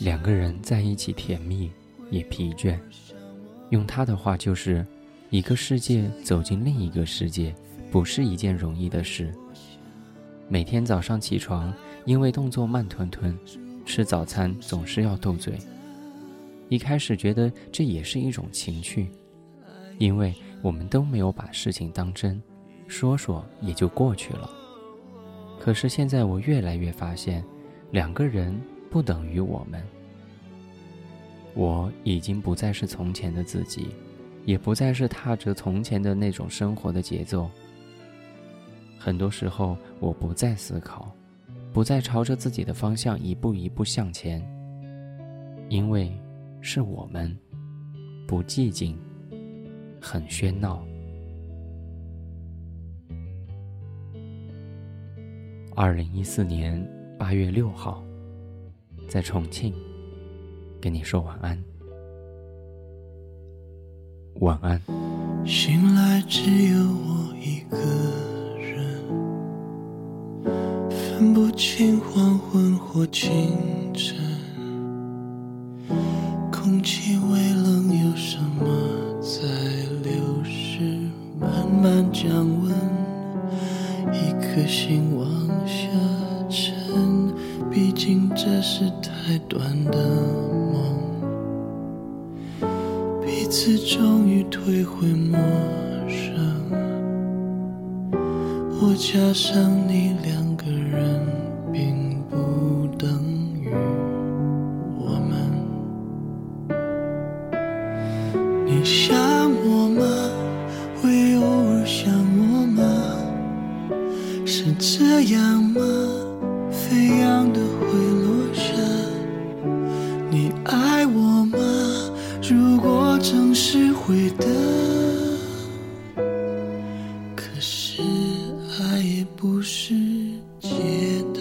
两个人在一起甜蜜也疲倦。用他的话就是：一个世界走进另一个世界，不是一件容易的事。每天早上起床，因为动作慢吞吞，吃早餐总是要斗嘴。一开始觉得这也是一种情趣，因为我们都没有把事情当真，说说也就过去了。可是现在我越来越发现，两个人不等于我们。我已经不再是从前的自己，也不再是踏着从前的那种生活的节奏。很多时候，我不再思考，不再朝着自己的方向一步一步向前，因为是我们不寂静，很喧闹。二零一四年八月六号，在重庆，跟你说晚安，晚安。醒来只有我一个人。分不清黄昏或清晨，空气微冷，有什么在流失？慢慢降温，一颗心往下。这是太短的梦，彼此终于退回陌生。我加上你两。个人并不等于我们。你想我吗？会偶尔想我吗？是这样吗？飞扬的会落下。你爱我吗？如果诚实回答，可是爱也不是解答。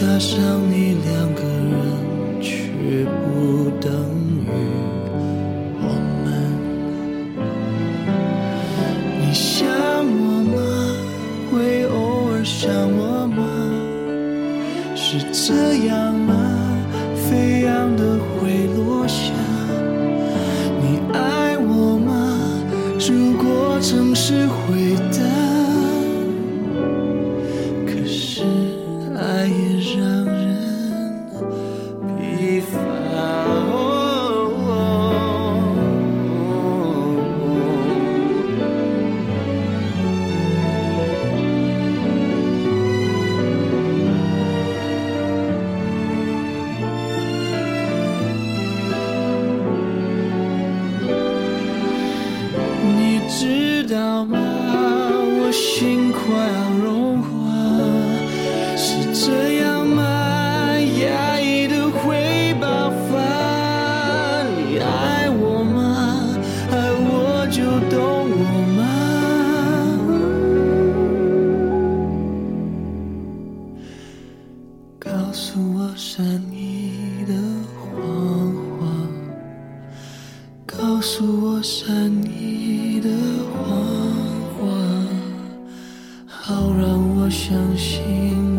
加上你两个人，却不等于我们。你想我吗？会偶尔想我吗？是这样吗？飞扬的会落下。你爱我吗？如果正是会的。快要融化，是这样吗？压抑的会爆发。你爱我吗？爱我就懂我吗？告诉我善意的谎话，告诉我善意的谎。让我相信